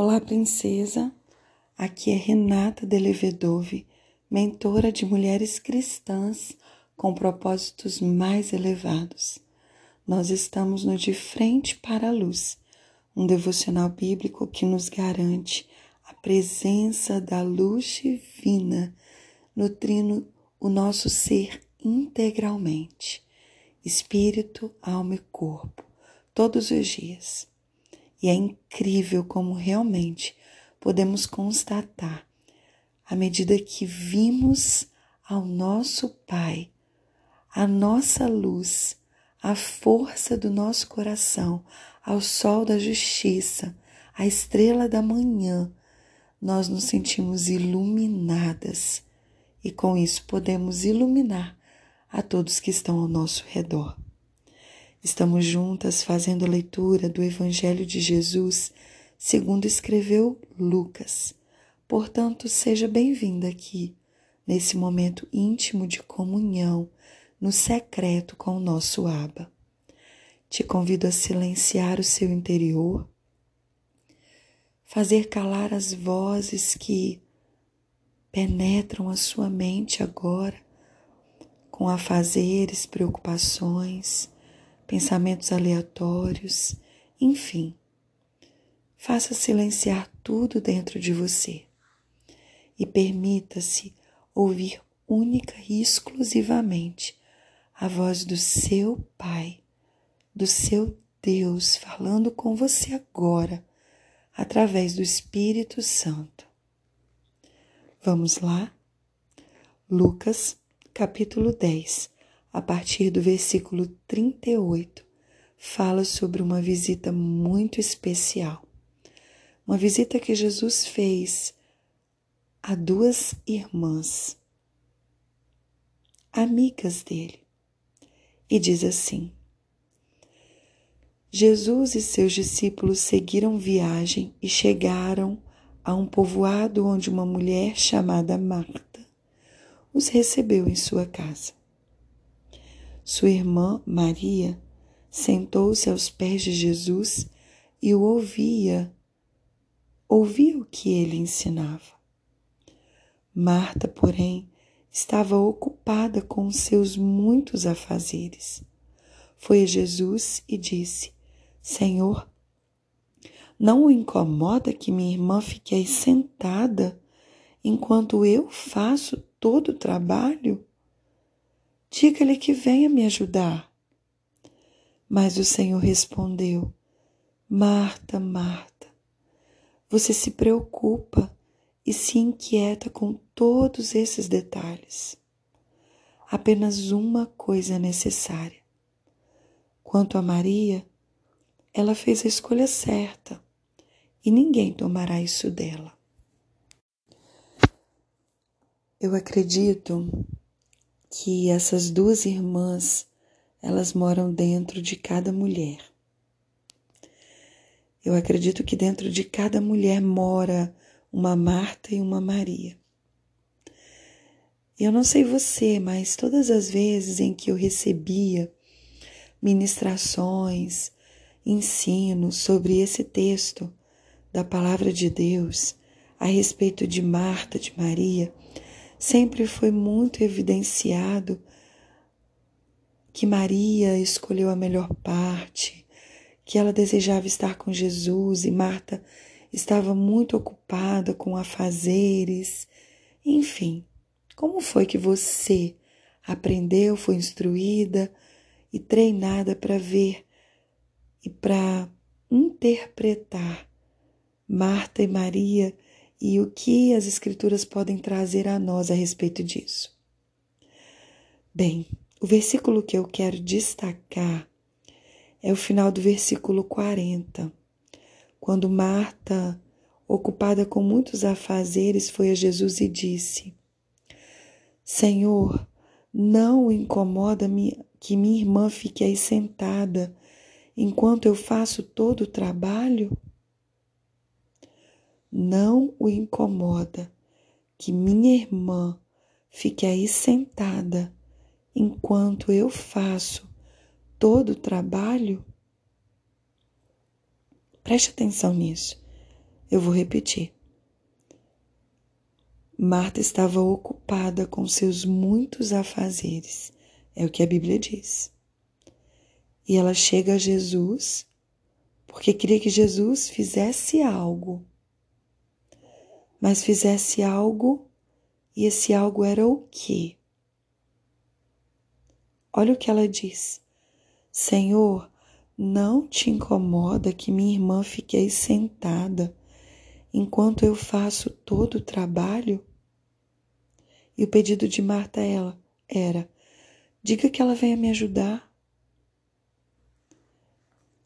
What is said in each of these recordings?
Olá, princesa. Aqui é Renata Delevedove, mentora de mulheres cristãs com propósitos mais elevados. Nós estamos no De Frente para a Luz, um devocional bíblico que nos garante a presença da luz divina, nutrindo o nosso ser integralmente, espírito, alma e corpo, todos os dias. E é incrível como realmente podemos constatar, à medida que vimos ao nosso Pai, a nossa luz, a força do nosso coração, ao sol da justiça, a estrela da manhã, nós nos sentimos iluminadas e com isso podemos iluminar a todos que estão ao nosso redor. Estamos juntas fazendo a leitura do Evangelho de Jesus, segundo escreveu Lucas. Portanto, seja bem-vinda aqui, nesse momento íntimo de comunhão, no secreto com o nosso Aba. Te convido a silenciar o seu interior, fazer calar as vozes que penetram a sua mente agora, com afazeres, preocupações, pensamentos aleatórios, enfim. Faça silenciar tudo dentro de você e permita-se ouvir única e exclusivamente a voz do seu Pai, do seu Deus falando com você agora, através do Espírito Santo. Vamos lá? Lucas, capítulo 10 a partir do versículo 38, fala sobre uma visita muito especial. Uma visita que Jesus fez a duas irmãs, amigas dele. E diz assim: Jesus e seus discípulos seguiram viagem e chegaram a um povoado onde uma mulher chamada Marta os recebeu em sua casa. Sua irmã Maria sentou-se aos pés de Jesus e o ouvia, ouvia o que ele ensinava. Marta, porém, estava ocupada com seus muitos afazeres. Foi a Jesus e disse: Senhor, não o incomoda que minha irmã fique aí sentada enquanto eu faço todo o trabalho? Diga-lhe que venha me ajudar. Mas o Senhor respondeu: Marta, Marta, você se preocupa e se inquieta com todos esses detalhes. Apenas uma coisa é necessária. Quanto a Maria, ela fez a escolha certa e ninguém tomará isso dela. Eu acredito que essas duas irmãs, elas moram dentro de cada mulher. Eu acredito que dentro de cada mulher mora uma Marta e uma Maria. Eu não sei você, mas todas as vezes em que eu recebia ministrações, ensino sobre esse texto da palavra de Deus a respeito de Marta, de Maria, sempre foi muito evidenciado que Maria escolheu a melhor parte, que ela desejava estar com Jesus e Marta estava muito ocupada com afazeres. Enfim, como foi que você aprendeu, foi instruída e treinada para ver e para interpretar Marta e Maria e o que as Escrituras podem trazer a nós a respeito disso. Bem, o versículo que eu quero destacar é o final do versículo 40, quando Marta, ocupada com muitos afazeres, foi a Jesus e disse: Senhor, não incomoda que minha irmã fique aí sentada enquanto eu faço todo o trabalho? Não o incomoda que minha irmã fique aí sentada enquanto eu faço todo o trabalho? Preste atenção nisso. Eu vou repetir. Marta estava ocupada com seus muitos afazeres, é o que a Bíblia diz. E ela chega a Jesus porque queria que Jesus fizesse algo. Mas fizesse algo, e esse algo era o quê? Olha o que ela diz: Senhor, não te incomoda que minha irmã fique aí sentada enquanto eu faço todo o trabalho? E o pedido de Marta ela era: diga que ela venha me ajudar.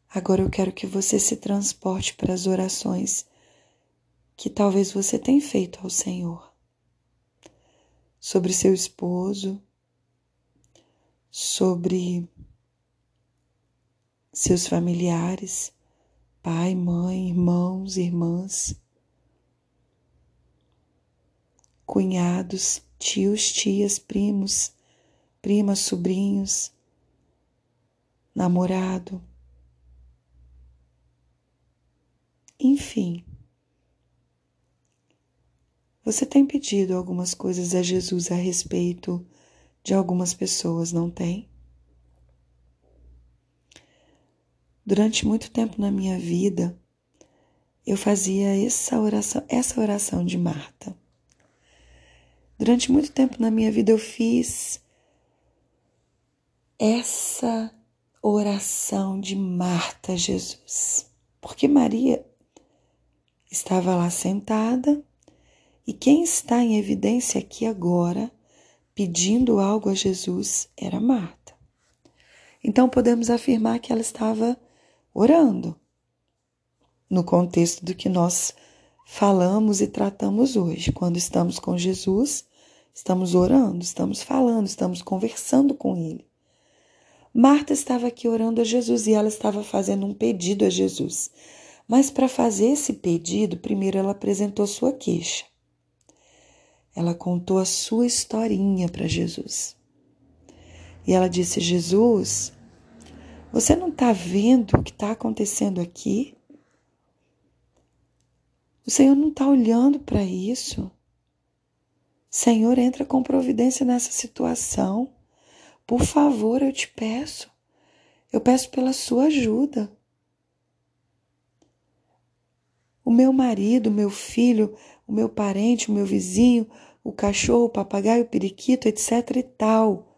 Agora eu quero que você se transporte para as orações que talvez você tenha feito ao Senhor sobre seu esposo, sobre seus familiares, pai, mãe, irmãos, irmãs, cunhados, tios, tias, primos, primas, sobrinhos, namorado. Enfim, você tem pedido algumas coisas a Jesus a respeito de algumas pessoas, não tem? Durante muito tempo na minha vida, eu fazia essa oração, essa oração de Marta. Durante muito tempo na minha vida eu fiz essa oração de Marta Jesus. Porque Maria estava lá sentada e quem está em evidência aqui agora, pedindo algo a Jesus, era Marta. Então podemos afirmar que ela estava orando, no contexto do que nós falamos e tratamos hoje. Quando estamos com Jesus, estamos orando, estamos falando, estamos conversando com Ele. Marta estava aqui orando a Jesus e ela estava fazendo um pedido a Jesus. Mas para fazer esse pedido, primeiro ela apresentou sua queixa. Ela contou a sua historinha para Jesus. E ela disse: Jesus, você não está vendo o que está acontecendo aqui? O Senhor não está olhando para isso. Senhor, entra com providência nessa situação. Por favor, eu te peço. Eu peço pela sua ajuda. O meu marido, o meu filho, o meu parente, o meu vizinho, o cachorro, o papagaio, o periquito, etc e tal.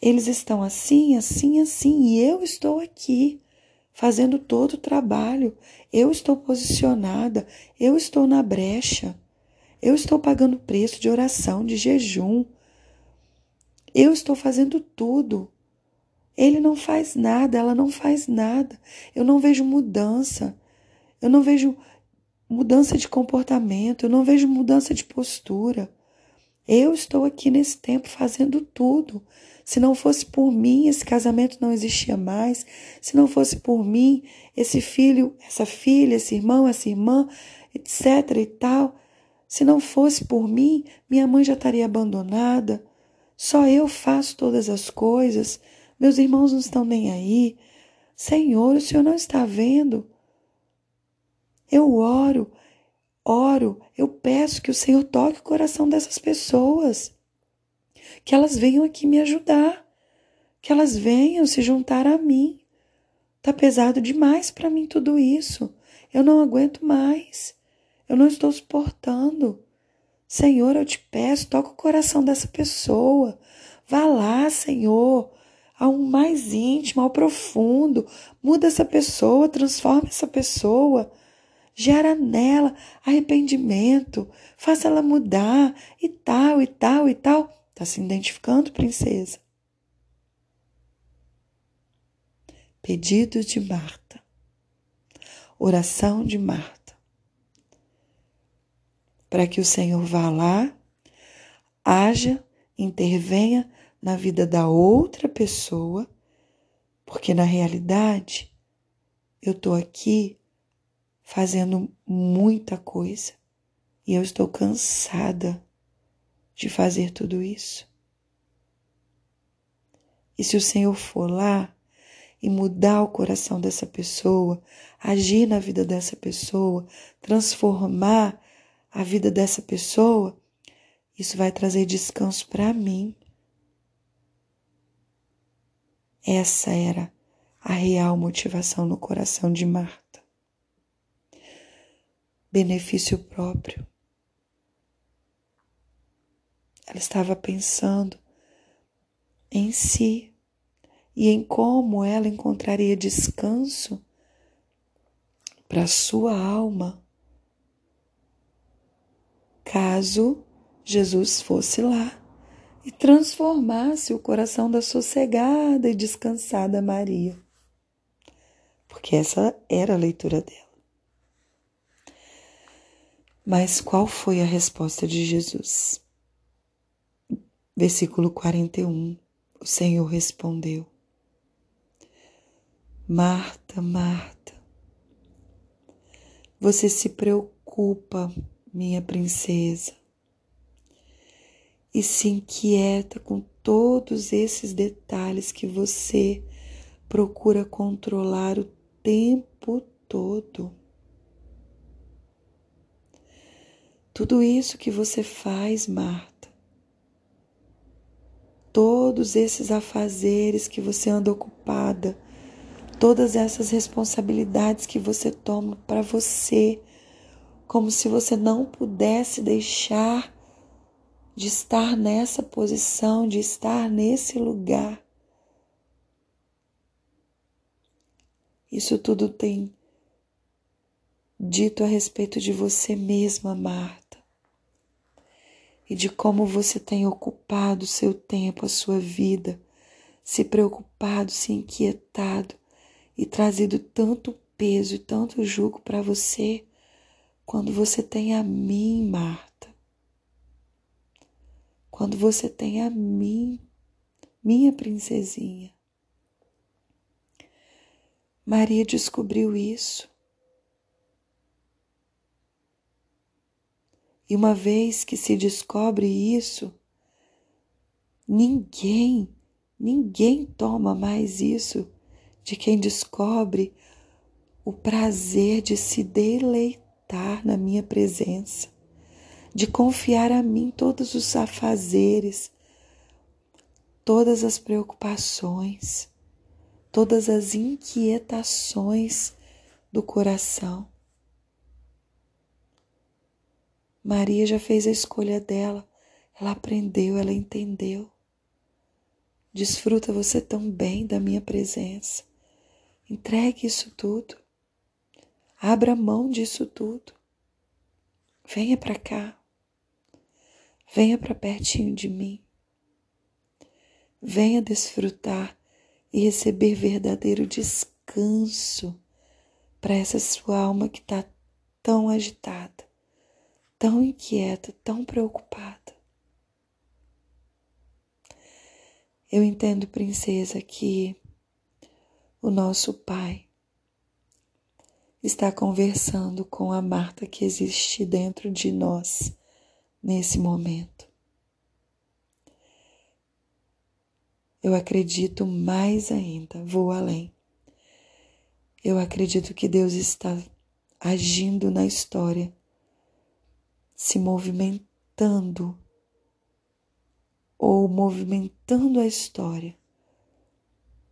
Eles estão assim, assim, assim, e eu estou aqui fazendo todo o trabalho. Eu estou posicionada, eu estou na brecha. Eu estou pagando preço de oração, de jejum. Eu estou fazendo tudo. Ele não faz nada, ela não faz nada. Eu não vejo mudança. Eu não vejo mudança de comportamento, eu não vejo mudança de postura. Eu estou aqui nesse tempo fazendo tudo. Se não fosse por mim, esse casamento não existia mais. Se não fosse por mim, esse filho, essa filha, esse irmão, essa irmã, etc e tal. Se não fosse por mim, minha mãe já estaria abandonada. Só eu faço todas as coisas. Meus irmãos não estão nem aí. Senhor, o Senhor não está vendo. Eu oro, oro, eu peço que o Senhor toque o coração dessas pessoas, que elas venham aqui me ajudar, que elas venham se juntar a mim. Tá pesado demais para mim tudo isso. Eu não aguento mais. Eu não estou suportando. Senhor, eu te peço, toca o coração dessa pessoa. Vá lá, Senhor, ao mais íntimo, ao profundo. Muda essa pessoa, transforma essa pessoa gera nela arrependimento, faça ela mudar e tal, e tal, e tal. Está se identificando, princesa? Pedido de Marta. Oração de Marta. Para que o Senhor vá lá, haja, intervenha na vida da outra pessoa, porque na realidade eu estou aqui fazendo muita coisa e eu estou cansada de fazer tudo isso. E se o Senhor for lá e mudar o coração dessa pessoa, agir na vida dessa pessoa, transformar a vida dessa pessoa, isso vai trazer descanso para mim. Essa era a real motivação no coração de Marta. Benefício próprio. Ela estava pensando em si e em como ela encontraria descanso para sua alma caso Jesus fosse lá e transformasse o coração da sossegada e descansada Maria. Porque essa era a leitura dela. Mas qual foi a resposta de Jesus? Versículo 41. O Senhor respondeu: Marta, Marta, você se preocupa, minha princesa, e se inquieta com todos esses detalhes que você procura controlar o tempo todo. Tudo isso que você faz, Marta, todos esses afazeres que você anda ocupada, todas essas responsabilidades que você toma para você, como se você não pudesse deixar de estar nessa posição, de estar nesse lugar. Isso tudo tem dito a respeito de você mesma, Marta, e de como você tem ocupado seu tempo, a sua vida, se preocupado, se inquietado e trazido tanto peso e tanto jugo para você quando você tem a mim, Marta. Quando você tem a mim, minha princesinha. Maria descobriu isso. E uma vez que se descobre isso, ninguém, ninguém toma mais isso de quem descobre o prazer de se deleitar na minha presença, de confiar a mim todos os afazeres, todas as preocupações, todas as inquietações do coração. Maria já fez a escolha dela, ela aprendeu, ela entendeu. Desfruta você tão bem da minha presença. Entregue isso tudo. Abra mão disso tudo. Venha para cá. Venha para pertinho de mim. Venha desfrutar e receber verdadeiro descanso para essa sua alma que está tão agitada, tão inquieta, tão preocupada. Eu entendo, princesa, que o nosso Pai está conversando com a Marta que existe dentro de nós nesse momento. Eu acredito mais ainda, vou além. Eu acredito que Deus está agindo na história, se movimentando ou movimentando a história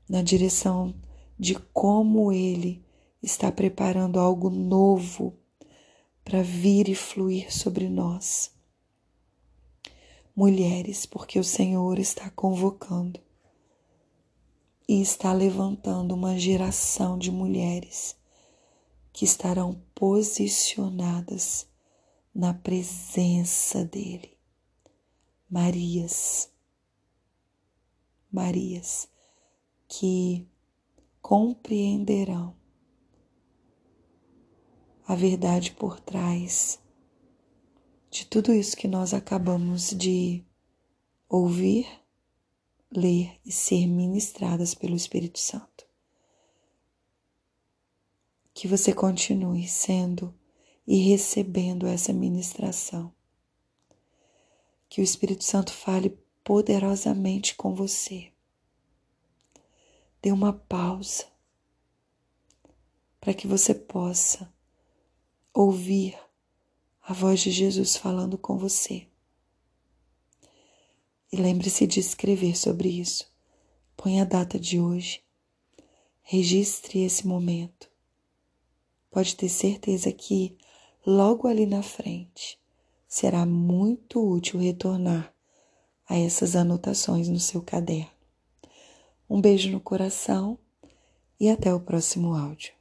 na direção de como Ele está preparando algo novo para vir e fluir sobre nós. Mulheres, porque o Senhor está convocando e está levantando uma geração de mulheres que estarão posicionadas na presença dEle. Marias, Marias que compreenderão a verdade por trás de tudo isso que nós acabamos de ouvir, ler e ser ministradas pelo Espírito Santo. Que você continue sendo e recebendo essa ministração. Que o Espírito Santo fale poderosamente com você dê uma pausa para que você possa ouvir a voz de Jesus falando com você. E lembre-se de escrever sobre isso. Põe a data de hoje. Registre esse momento. Pode ter certeza que logo ali na frente será muito útil retornar a essas anotações no seu caderno. Um beijo no coração e até o próximo áudio.